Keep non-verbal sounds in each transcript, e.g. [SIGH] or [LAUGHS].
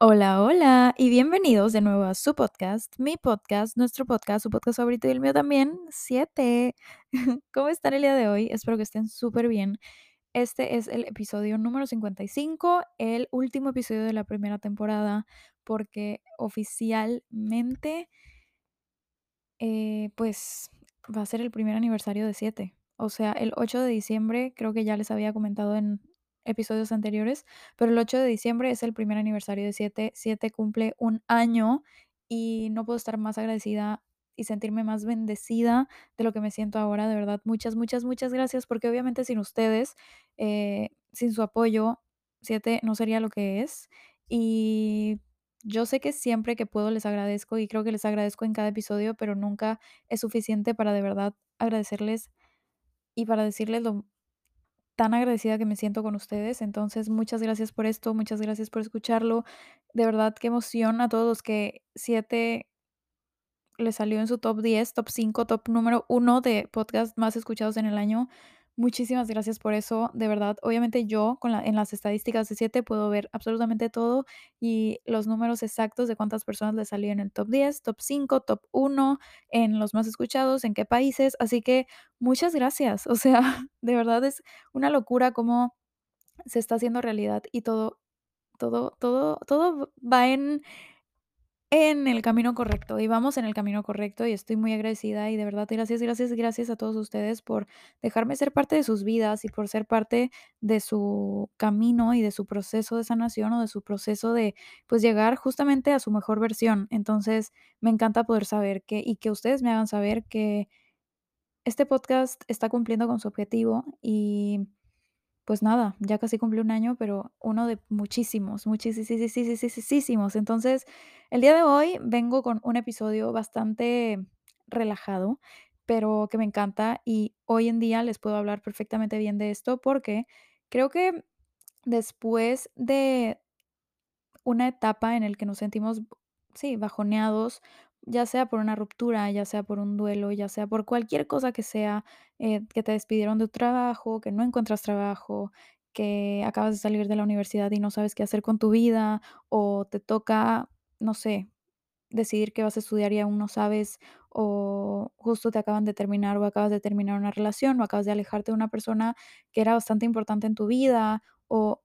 Hola, hola y bienvenidos de nuevo a su podcast, mi podcast, nuestro podcast, su podcast favorito y el mío también, 7. [LAUGHS] ¿Cómo están el día de hoy? Espero que estén súper bien. Este es el episodio número 55, el último episodio de la primera temporada, porque oficialmente, eh, pues va a ser el primer aniversario de 7. O sea, el 8 de diciembre, creo que ya les había comentado en episodios anteriores, pero el 8 de diciembre es el primer aniversario de 7. 7 cumple un año y no puedo estar más agradecida y sentirme más bendecida de lo que me siento ahora. De verdad, muchas, muchas, muchas gracias, porque obviamente sin ustedes, eh, sin su apoyo, 7 no sería lo que es. Y yo sé que siempre que puedo les agradezco y creo que les agradezco en cada episodio, pero nunca es suficiente para de verdad agradecerles y para decirles lo tan agradecida que me siento con ustedes. Entonces, muchas gracias por esto, muchas gracias por escucharlo. De verdad, qué emoción a todos que 7 le salió en su top 10, top 5, top número 1 de podcast más escuchados en el año. Muchísimas gracias por eso, de verdad. Obviamente yo con la, en las estadísticas de 7 puedo ver absolutamente todo y los números exactos de cuántas personas le salió en el top 10, top 5, top 1, en los más escuchados, en qué países. Así que muchas gracias. O sea, [LAUGHS] de verdad es una locura cómo se está haciendo realidad y todo, todo, todo, todo va en en el camino correcto, y vamos en el camino correcto, y estoy muy agradecida, y de verdad, gracias, gracias, gracias a todos ustedes por dejarme ser parte de sus vidas y por ser parte de su camino y de su proceso de sanación o de su proceso de, pues, llegar justamente a su mejor versión. Entonces, me encanta poder saber que y que ustedes me hagan saber que este podcast está cumpliendo con su objetivo y pues nada, ya casi cumplió un año, pero uno de muchísimos, muchísimos. Entonces, el día de hoy vengo con un episodio bastante relajado, pero que me encanta y hoy en día les puedo hablar perfectamente bien de esto porque creo que después de una etapa en el que nos sentimos, sí, bajoneados, ya sea por una ruptura, ya sea por un duelo, ya sea por cualquier cosa que sea, eh, que te despidieron de tu trabajo, que no encuentras trabajo, que acabas de salir de la universidad y no sabes qué hacer con tu vida, o te toca, no sé, decidir qué vas a estudiar y aún no sabes, o justo te acaban de terminar o acabas de terminar una relación o acabas de alejarte de una persona que era bastante importante en tu vida, o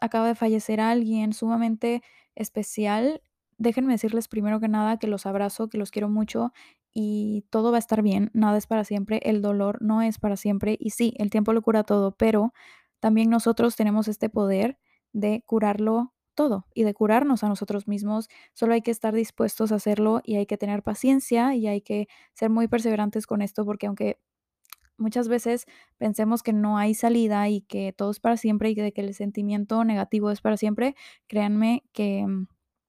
acaba de fallecer alguien sumamente especial, déjenme decirles primero que nada que los abrazo, que los quiero mucho y todo va a estar bien, nada es para siempre, el dolor no es para siempre y sí, el tiempo lo cura todo, pero también nosotros tenemos este poder de curarlo todo y de curarnos a nosotros mismos, solo hay que estar dispuestos a hacerlo y hay que tener paciencia y hay que ser muy perseverantes con esto porque aunque muchas veces pensemos que no hay salida y que todo es para siempre y que, el sentimiento negativo es para siempre, créanme que mm,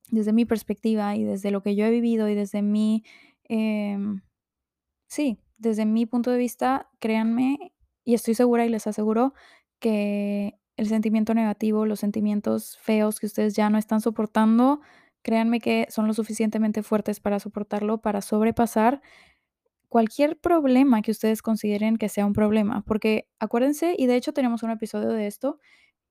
desde mi perspectiva y desde lo que yo he vivido y desde mi, em, sí, desde mi punto de vista, créanme y estoy segura y les aseguro que el sentimiento negativo, los sentimientos feos que ustedes ya no están soportando, créanme que son lo suficientemente fuertes para soportarlo, para sobrepasar cualquier problema que ustedes consideren que sea un problema, porque acuérdense, y de hecho tenemos un episodio de esto,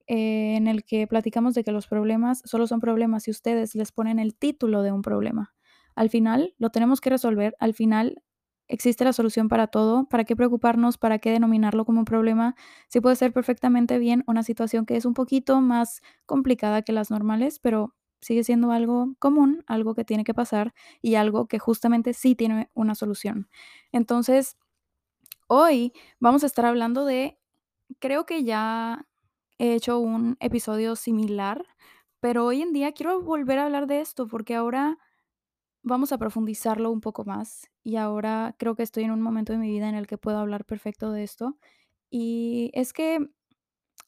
eh, en el que platicamos de que los problemas solo son problemas si ustedes les ponen el título de un problema. Al final lo tenemos que resolver, al final existe la solución para todo, ¿para qué preocuparnos? ¿Para qué denominarlo como un problema? Si puede ser perfectamente bien una situación que es un poquito más complicada que las normales, pero sigue siendo algo común, algo que tiene que pasar y algo que justamente sí tiene una solución. Entonces, hoy vamos a estar hablando de, creo que ya he hecho un episodio similar, pero hoy en día quiero volver a hablar de esto porque ahora vamos a profundizarlo un poco más y ahora creo que estoy en un momento de mi vida en el que puedo hablar perfecto de esto. Y es que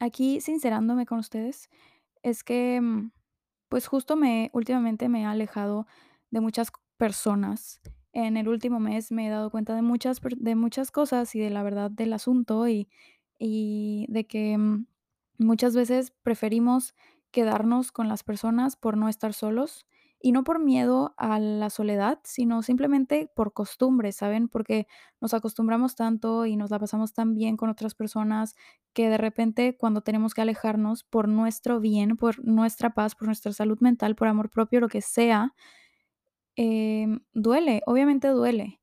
aquí, sincerándome con ustedes, es que mm, pues justo me últimamente me he alejado de muchas personas. En el último mes me he dado cuenta de muchas de muchas cosas y de la verdad del asunto y y de que, mm, muchas veces preferimos quedarnos con las personas por no estar solos y no por miedo a la soledad, sino simplemente por costumbre, ¿saben? Porque nos acostumbramos tanto y nos la pasamos tan bien con otras personas que de repente cuando tenemos que alejarnos por nuestro bien, por nuestra paz, por nuestra salud mental, por amor propio, lo que sea, em, duele, obviamente duele.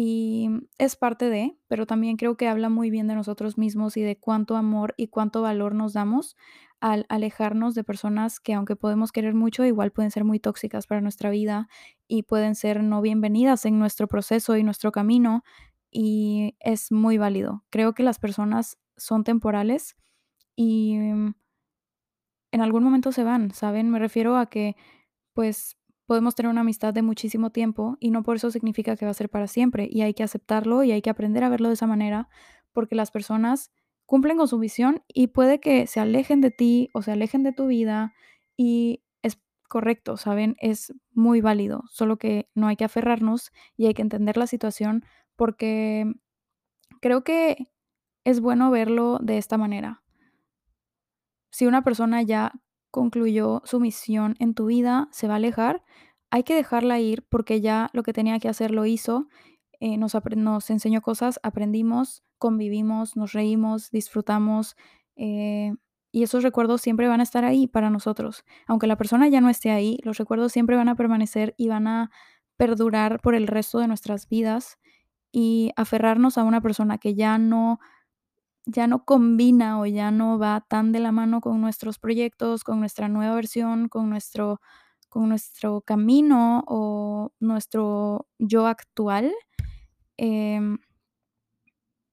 Y es parte de, pero también creo que habla muy bien de nosotros mismos y de cuánto amor y cuánto valor nos damos al alejarnos de personas que aunque podemos querer mucho, igual pueden ser muy tóxicas para nuestra vida y pueden ser no bienvenidas en nuestro proceso y nuestro camino y es muy válido. Creo que las personas son temporales y mm, en algún momento se van, ¿saben? Me refiero a que pues podemos tener una amistad de muchísimo tiempo y no por eso significa que va a ser para siempre y hay que aceptarlo y hay que aprender a verlo de esa manera porque las personas cumplen con su visión y puede que se alejen de ti o se alejen de tu vida y es correcto, ¿saben? Es muy válido, solo que no hay que aferrarnos y hay que entender la situación porque creo que es bueno verlo de esta manera. Si una persona ya concluyó su misión en tu vida, se va a alejar, hay que dejarla ir porque ya lo que tenía que hacer lo hizo, eh, nos, nos enseñó cosas, aprendimos, convivimos, nos reímos, disfrutamos eh, y esos recuerdos siempre van a estar ahí para nosotros. Aunque la persona ya no esté ahí, los recuerdos siempre van a permanecer y van a perdurar por el resto de nuestras vidas y aferrarnos a una persona que ya no ya no combina o ya no va tan de la mano con nuestros proyectos, con nuestra nueva versión, con nuestro con nuestro camino o nuestro yo actual, em,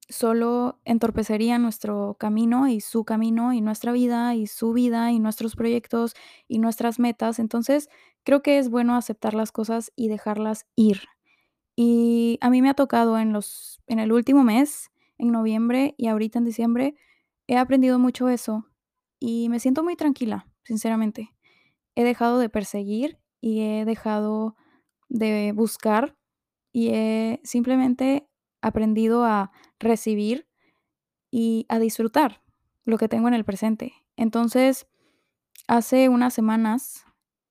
solo entorpecería nuestro camino y su camino y nuestra vida y su vida y nuestros proyectos y nuestras metas. Entonces, creo que es bueno aceptar las cosas y dejarlas ir. Y a mí me ha tocado en los en el último mes, en noviembre y ahorita en diciembre, he aprendido mucho eso y me siento muy tranquila, sinceramente. He dejado de perseguir y he dejado de buscar y he simplemente aprendido a recibir y a disfrutar lo que tengo en el presente. Entonces, hace unas semanas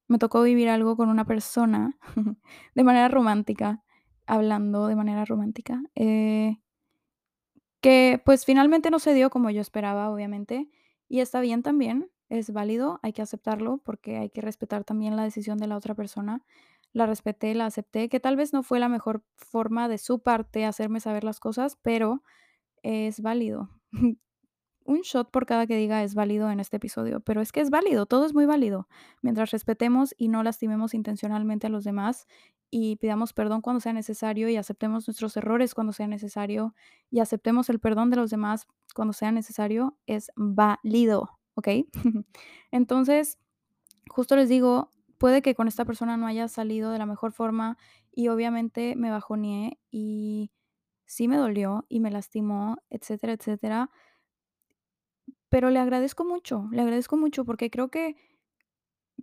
me tocó vivir algo con una persona [LAUGHS] de manera romántica, hablando de manera romántica, eh, que pues finalmente no se dio como yo esperaba, obviamente, y está bien también, es válido, hay que aceptarlo porque hay que respetar también la decisión de la otra persona. La respeté, la acepté, que tal vez no fue la mejor forma de su parte hacerme saber las cosas, pero es válido. [LAUGHS] un shot por cada que diga es válido en este episodio, pero es que es válido, todo es muy válido. Mientras respetemos y no lastimemos intencionalmente a los demás y pidamos perdón cuando sea necesario y aceptemos nuestros errores cuando sea necesario y aceptemos el perdón de los demás cuando sea necesario, es válido, ¿ok? [LAUGHS] Entonces, justo les digo, puede que con esta persona no haya salido de la mejor forma y obviamente me bajoneé y sí me dolió y me lastimó, etcétera, etcétera pero le agradezco mucho, le agradezco mucho porque creo que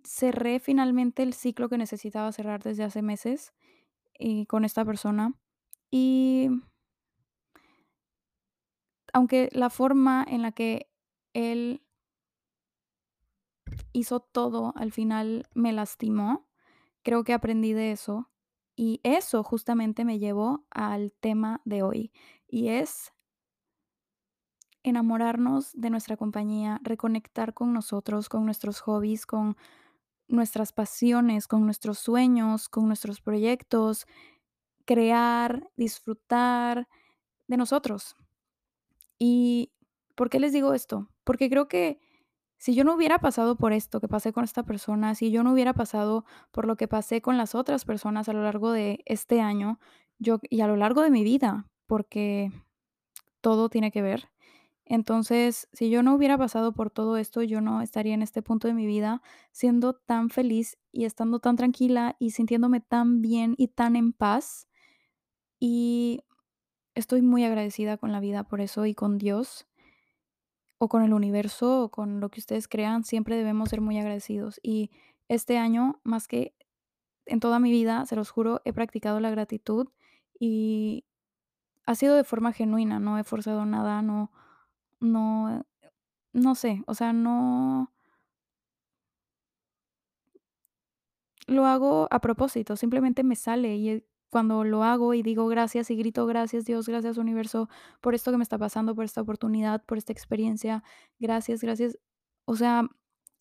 cerré finalmente el ciclo que necesitaba cerrar desde hace meses, y con esta persona. Y aunque la forma en la que él hizo todo al final me lastimó, creo que aprendí de eso. Y eso justamente me llevó al tema de hoy, y es enamorarnos de nuestra compañía, reconectar con nosotros, con nuestros hobbies, con nuestras pasiones, con nuestros sueños, con nuestros proyectos, crear, disfrutar de nosotros. ¿Y por qué les digo esto? Porque creo que si yo no hubiera pasado por esto que pasé con esta persona, si yo no hubiera pasado por lo que pasé con las otras personas a lo largo de este año, yo y a lo largo de mi vida, porque todo tiene que ver. Entonces, si yo no hubiera pasado por todo esto, yo no estaría en este punto de mi vida siendo tan feliz y estando tan tranquila y sintiéndome tan bien y tan en paz. Y estoy muy agradecida con la vida por eso y con Dios o con el universo o con lo que ustedes crean, siempre debemos ser muy agradecidos. Y este año, más que en toda mi vida, se los juro, he practicado la gratitud y ha sido de forma genuina, no he forzado nada, no, no No sé, o sea, no lo hago a propósito, simplemente me sale y, eh, cuando lo hago y digo gracias y grito gracias Dios, gracias universo por esto que me está pasando, por esta oportunidad, por esta experiencia, gracias, gracias. O sea,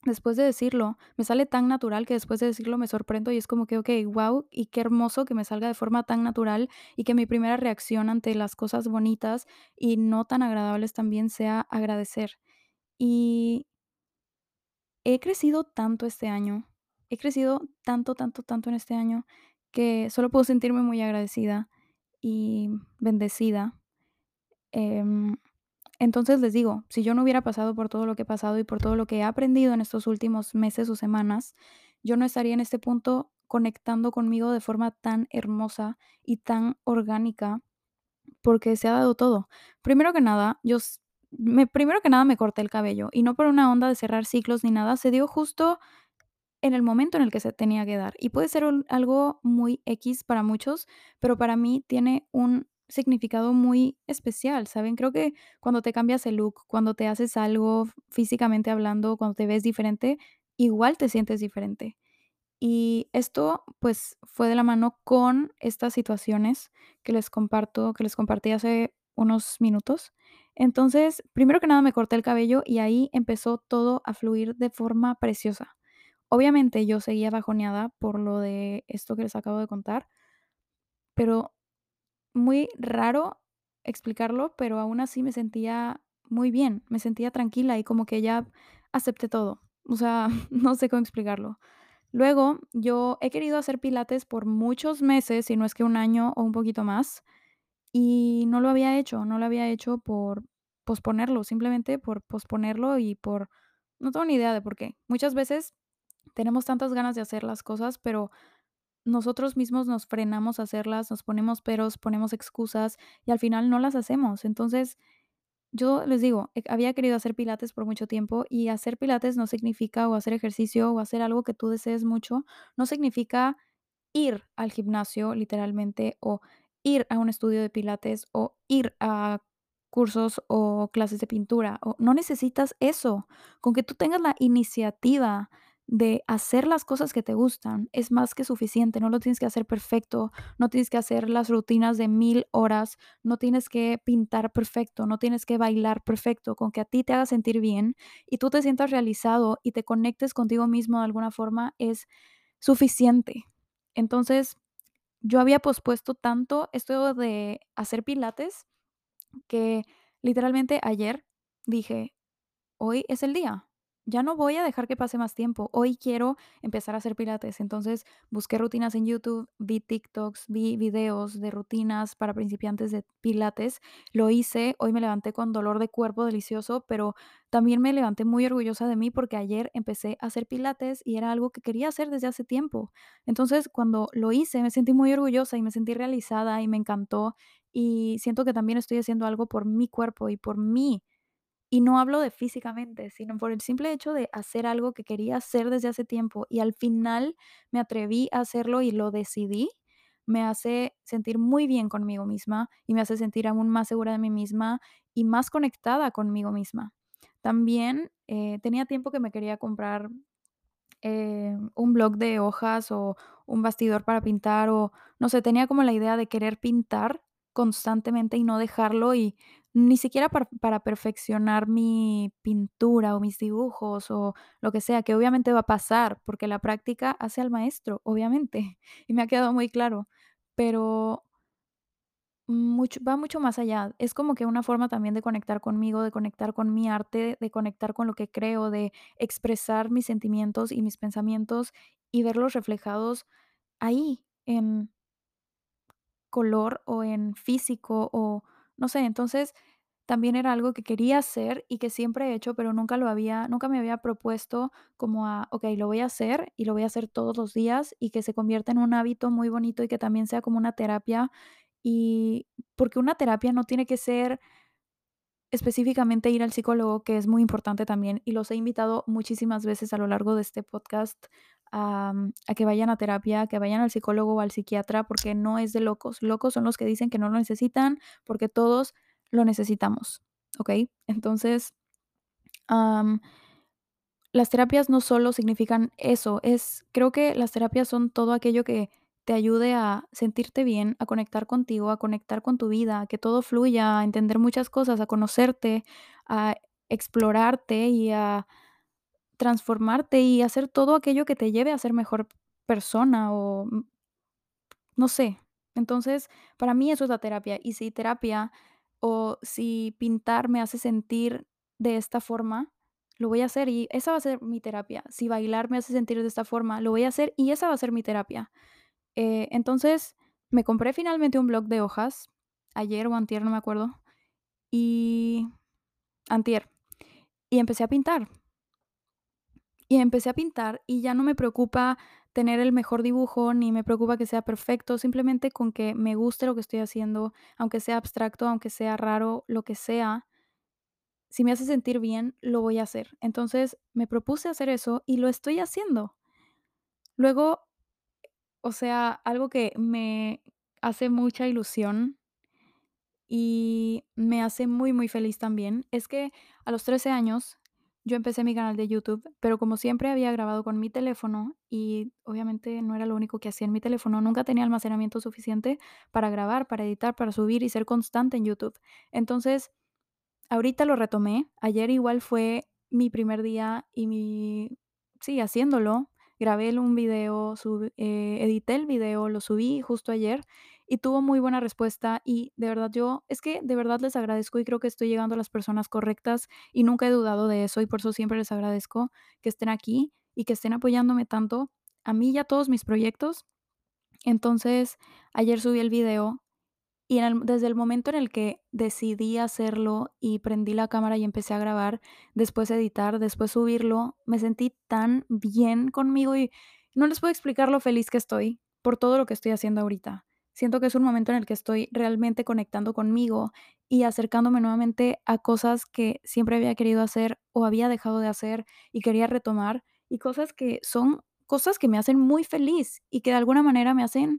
después de decirlo, me sale tan natural que después de decirlo me sorprendo y es como que, okey, guau, y qué hermoso que me salga de forma tan natural y que mi primera reacción ante las cosas bonitas y no tan agradables también sea agradecer. Y He crecido tanto este año, he crecido tanto, tanto, tanto en este año, que solo puedo sentirme muy agradecida y bendecida. Em, entonces les digo, si yo no hubiera pasado por todo lo que he pasado y por todo lo que he aprendido en estos últimos meses o semanas, yo no estaría en este punto conectando conmigo de forma tan hermosa y tan orgánica, porque se ha dado todo. Primero que nada, yo me primero que nada me corté el cabello, y no por una onda de cerrar ciclos ni nada, se dio justo en el momento en el que se tenía que dar. Y puede ser algo muy equis para muchos, pero para mí tiene un significado muy especial, ¿saben? Creo que cuando te cambias el look, cuando te haces algo físicamente hablando, cuando te ves diferente, igual te sientes diferente. Y esto, pues, fue de la mano con estas situaciones que les comparto que les compartí hace unos minutos. Entonces, primero que nada, me corté el cabello y ahí empezó todo a fluir de forma preciosa. Obviamente, yo seguía bajoneada por lo de esto que les acabo de contar, pero muy raro explicarlo, pero aún así me sentía muy bien, me sentía tranquila y como que ya acepté todo. O sea, [LAUGHS] no sé cómo explicarlo. Luego, yo he querido hacer pilates por muchos meses, si no es que un año o un poquito más, y no lo había hecho, no lo había hecho por posponerlo, simplemente por posponerlo y por no tengo ni idea de por qué. Muchas veces tenemos tantas ganas de hacer las cosas, pero nosotros mismos nos frenamos a hacerlas, nos ponemos peros, ponemos excusas y al final no las hacemos. Entonces, yo les digo, eh, había querido hacer pilates por mucho tiempo y hacer pilates no significa o hacer ejercicio o hacer algo que tú desees mucho, no significa ir al gimnasio literalmente o ir a un estudio de pilates o ir a cursos o clases de pintura no necesitas eso. Con que tú tengas la iniciativa de hacer las cosas que te gustan es más que suficiente. No lo tienes que hacer perfecto, no tienes que hacer las rutinas de mil horas, no tienes que pintar perfecto, no tienes que bailar perfecto. Con que a ti te haga sentir bien y tú te sientas realizado y te conectes contigo mismo de alguna forma es suficiente. Entonces, yo había pospuesto tanto esto de hacer pilates que literalmente ayer dije: "Hoy es el día. Ya no voy a dejar que pase más tiempo. Hoy quiero empezar a hacer pilates". Entonces, busqué rutinas en YouTube, vi TikToks, vi videos de rutinas para principiantes de pilates. Lo hice, hoy me levanté con dolor de cuerpo delicioso, pero también me levanté muy orgullosa de mí porque ayer empecé a hacer pilates y era algo que quería hacer desde hace tiempo. Entonces, cuando lo hice, me sentí muy orgullosa y me sentí realizada y me encantó, y siento que también estoy haciendo algo por mi cuerpo y por mí. Y no hablo de físicamente, sino por el simple hecho de hacer algo que quería hacer desde hace tiempo y al final me atreví a hacerlo y lo decidí, me hace sentir muy bien conmigo misma y me hace sentir aún más segura de mí misma y más conectada conmigo misma. También eh, tenía tiempo que me quería comprar eh, un bloc de hojas o un bastidor para pintar o no sé, tenía como la idea de querer pintar constantemente y no dejarlo y ni siquiera par- para perfeccionar mi pintura o mis dibujos o lo que sea, que obviamente va a pasar porque la práctica hace al maestro, obviamente, [LAUGHS] y me ha quedado muy claro, pero mucho, va mucho más allá. Es como que una forma también de conectar conmigo, de conectar con mi arte, de conectar con lo que creo, de expresar mis sentimientos y mis pensamientos y verlos reflejados ahí, en color o en físico o no sé. Entonces, también era algo que quería hacer y que siempre he hecho, pero nunca lo había, nunca me había propuesto como a, ok, lo voy a hacer y lo voy a hacer todos los días y que se convierta en un hábito muy bonito y que también sea como una terapia. Y porque una terapia no tiene que ser específicamente ir al psicólogo, que es muy importante también, y los he invitado muchísimas veces a lo largo de este podcast a, a que vayan a terapia, que vayan al psicólogo o al psiquiatra, porque no es de locos. Locos son los que dicen que no lo necesitan, porque todos lo necesitamos, ¿ok? Entonces, las terapias no solo significan eso, es creo que las terapias son todo aquello que te ayude a sentirte bien, a conectar contigo, a conectar con tu vida, a que todo fluya, a entender muchas cosas, a conocerte, a explorarte y a transformarte y hacer todo aquello que te lleve a ser mejor persona o mm, no sé. Entonces, para mí eso es la terapia. Y si terapia o si pintar me hace sentir de esta forma, lo voy a hacer y esa va a ser mi terapia. Si bailar me hace sentir de esta forma, lo voy a hacer y esa va a ser mi terapia. Eh, entonces, me compré finalmente un bloc de hojas, ayer o antier, no me acuerdo, y antier, y empecé a pintar. Y empecé a pintar y ya no me preocupa tener el mejor dibujo, ni me preocupa que sea perfecto, simplemente con que me guste lo que estoy haciendo, aunque sea abstracto, aunque sea raro, lo que sea, si me hace sentir bien, lo voy a hacer. Entonces me propuse hacer eso y lo estoy haciendo. Luego, o sea, algo que me hace mucha ilusión y me hace muy, muy feliz también es que a los 13 años yo empecé mi canal de YouTube, pero como siempre había grabado con mi teléfono y obviamente no era lo único que hacía en mi teléfono, nunca tenía almacenamiento suficiente para grabar, para editar, para subir y ser constante en YouTube. Entonces, ahorita lo retomé. Ayer igual fue mi primer día y mi sí, haciéndolo. Grabé un video, sub eh, edité el video, lo subí justo ayer y tuvo muy buena respuesta y de verdad yo es que de verdad les agradezco y creo que estoy llegando a las personas correctas y nunca he dudado de eso y por eso siempre les agradezco que estén aquí y que estén apoyándome tanto a mí y a todos mis proyectos. Entonces, ayer subí el video y desde el momento en el que decidí hacerlo y prendí la cámara y empecé a grabar, después editar, después subirlo, me sentí tan bien conmigo y no les puedo explicar lo feliz que estoy por todo lo que estoy haciendo ahorita. Siento que es un momento en el que estoy realmente conectando conmigo y acercándome nuevamente a cosas que siempre había querido hacer o había dejado de hacer y quería retomar, y cosas que son cosas que me hacen muy feliz y que de alguna manera me hacen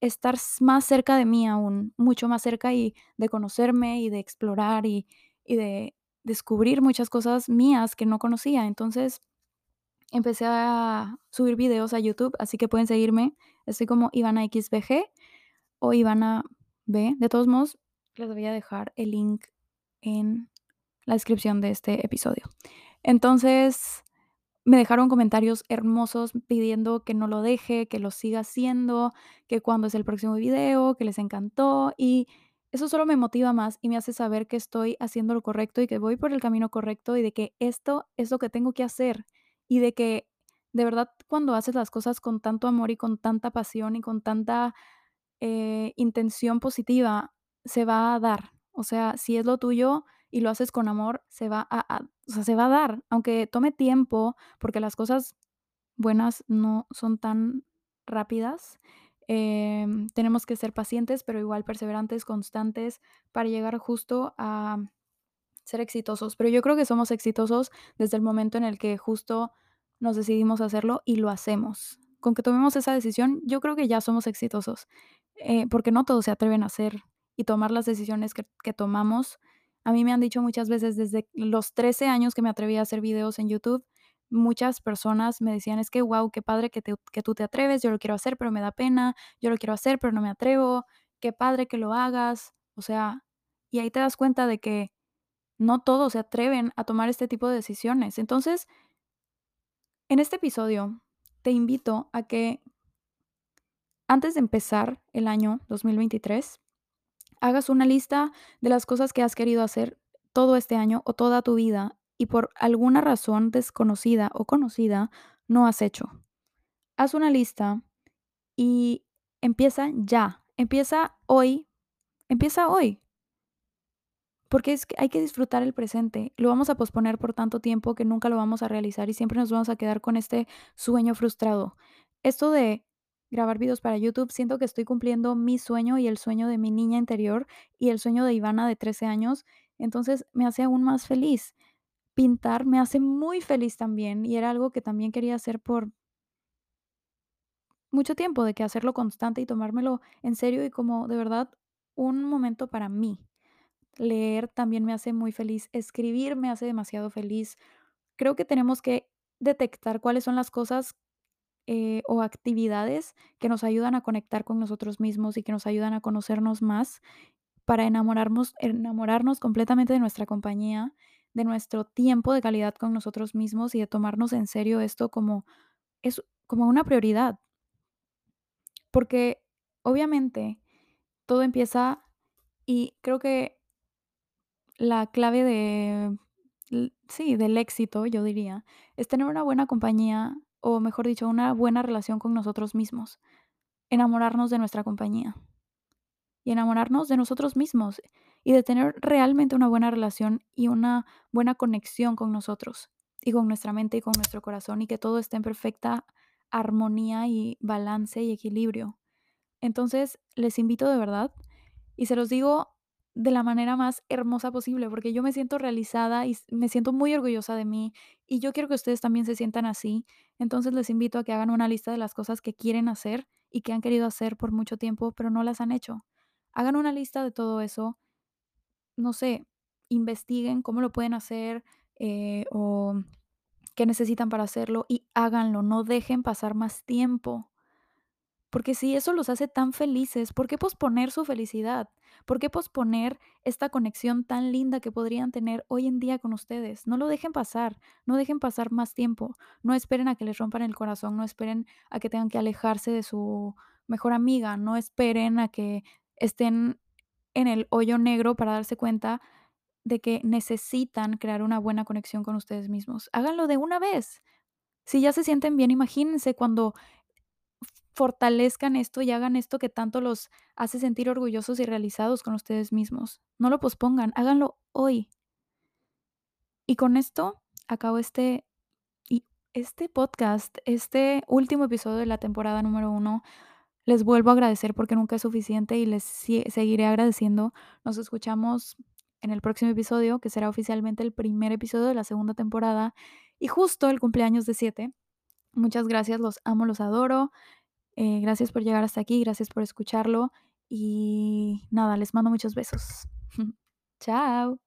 estar más cerca de mí aún, mucho más cerca y de conocerme y de explorar y y de descubrir muchas cosas mías que no conocía. Entonces, empecé a subir videos a YouTube, así que pueden seguirme. Estoy como Ivana XVG o Ivana B. De todos modos, les voy a dejar el link en la descripción de este episodio. Entonces, me dejaron comentarios hermosos pidiendo que no lo deje, que lo siga haciendo, que cuándo es el próximo video, que les encantó y eso solo me motiva más y me hace saber que estoy haciendo lo correcto y que voy por el camino correcto y de que esto es lo que tengo que hacer y de que de verdad cuando haces las cosas con tanto amor y con tanta pasión y con tanta eh, intención positiva, se va a dar. O sea, si es lo tuyo y lo haces con amor, se va a, o sea, se va a dar, aunque tome tiempo, porque las cosas buenas no son tan rápidas. em, tenemos que ser pacientes, pero igual perseverantes, constantes, para llegar justo a ser exitosos, pero yo creo que somos exitosos desde el momento en el que justo nos decidimos hacerlo y lo hacemos. Con que tomemos esa decisión, yo creo que ya somos exitosos, eh, porque no todos se atreven a hacer y tomar las decisiones que, tomamos. A mí me han dicho muchas veces desde los 13 años que me atreví a hacer videos en YouTube, muchas personas me decían, es que, wow, qué padre que, que tú te atreves, yo lo quiero hacer, pero me da pena, yo lo quiero hacer, pero no me atrevo, qué padre que lo hagas. O sea, y ahí te das cuenta de que no todos se atreven a tomar este tipo de decisiones. Entonces, en este episodio, te invito a que antes de empezar el año 2023, hagas una lista de las cosas que has querido hacer todo este año o toda tu vida y por alguna razón desconocida o conocida no has hecho. Haz una lista y empieza ya. Empieza hoy. Empieza hoy. Porque es que hay que disfrutar el presente. Lo vamos a posponer por tanto tiempo que nunca lo vamos a realizar y siempre nos vamos a quedar con este sueño frustrado. Esto de grabar videos para YouTube, siento que estoy cumpliendo mi sueño y el sueño de mi niña interior y el sueño de Ivana de 13 años. Entonces me hace aún más feliz. Pintar me hace muy feliz también y era algo que también quería hacer por mucho tiempo, de que hacerlo constante y tomármelo en serio y como de verdad un momento para mí. Leer también me hace muy feliz, escribir me hace demasiado feliz. Creo que tenemos que detectar cuáles son las cosas eh, o actividades que nos ayudan a conectar con nosotros mismos y que nos ayudan a conocernos más para enamorarnos, enamorarnos completamente de nuestra compañía, de nuestro tiempo de calidad con nosotros mismos y de tomarnos en serio esto como, es, como una prioridad. Porque obviamente todo empieza y creo que la clave de, sí, del éxito, yo diría, es tener una buena compañía o mejor dicho, una buena relación con nosotros mismos, enamorarnos de nuestra compañía y enamorarnos de nosotros mismos y de tener realmente una buena relación y una buena conexión con nosotros y con nuestra mente y con nuestro corazón y que todo esté en perfecta armonía y balance y equilibrio. Entonces, les invito de verdad y se los digo de la manera más hermosa posible, porque yo me siento realizada y me siento muy orgullosa de mí y yo quiero que ustedes también se sientan así. Entonces les invito a que hagan una lista de las cosas que quieren hacer y que han querido hacer por mucho tiempo, pero no las han hecho. Hagan una lista de todo eso, no sé, investiguen cómo lo pueden hacer eh, o qué necesitan para hacerlo y háganlo, no dejen pasar más tiempo. Porque si eso los hace tan felices, ¿por qué posponer su felicidad? ¿Por qué posponer esta conexión tan linda que podrían tener hoy en día con ustedes? No lo dejen pasar, no dejen pasar más tiempo, no esperen a que les rompan el corazón, no esperen a que tengan que alejarse de su mejor amiga, no esperen a que estén en el hoyo negro para darse cuenta de que necesitan crear una buena conexión con ustedes mismos. Háganlo de una vez. Si ya se sienten bien, imagínense cuando fortalezcan esto y hagan esto que tanto los hace sentir orgullosos y realizados con ustedes mismos. No lo pospongan, háganlo hoy. Y con esto acabo este, este podcast, este último episodio de la temporada número uno. Les vuelvo a agradecer porque nunca es suficiente y les seguiré agradeciendo. Nos escuchamos en el próximo episodio, que será oficialmente el primer episodio de la segunda temporada y justo el cumpleaños de siete. Muchas gracias, los amo, los adoro. Eh, gracias por llegar hasta aquí, gracias por escucharlo y nada, les mando muchos besos. [LAUGHS] Chao.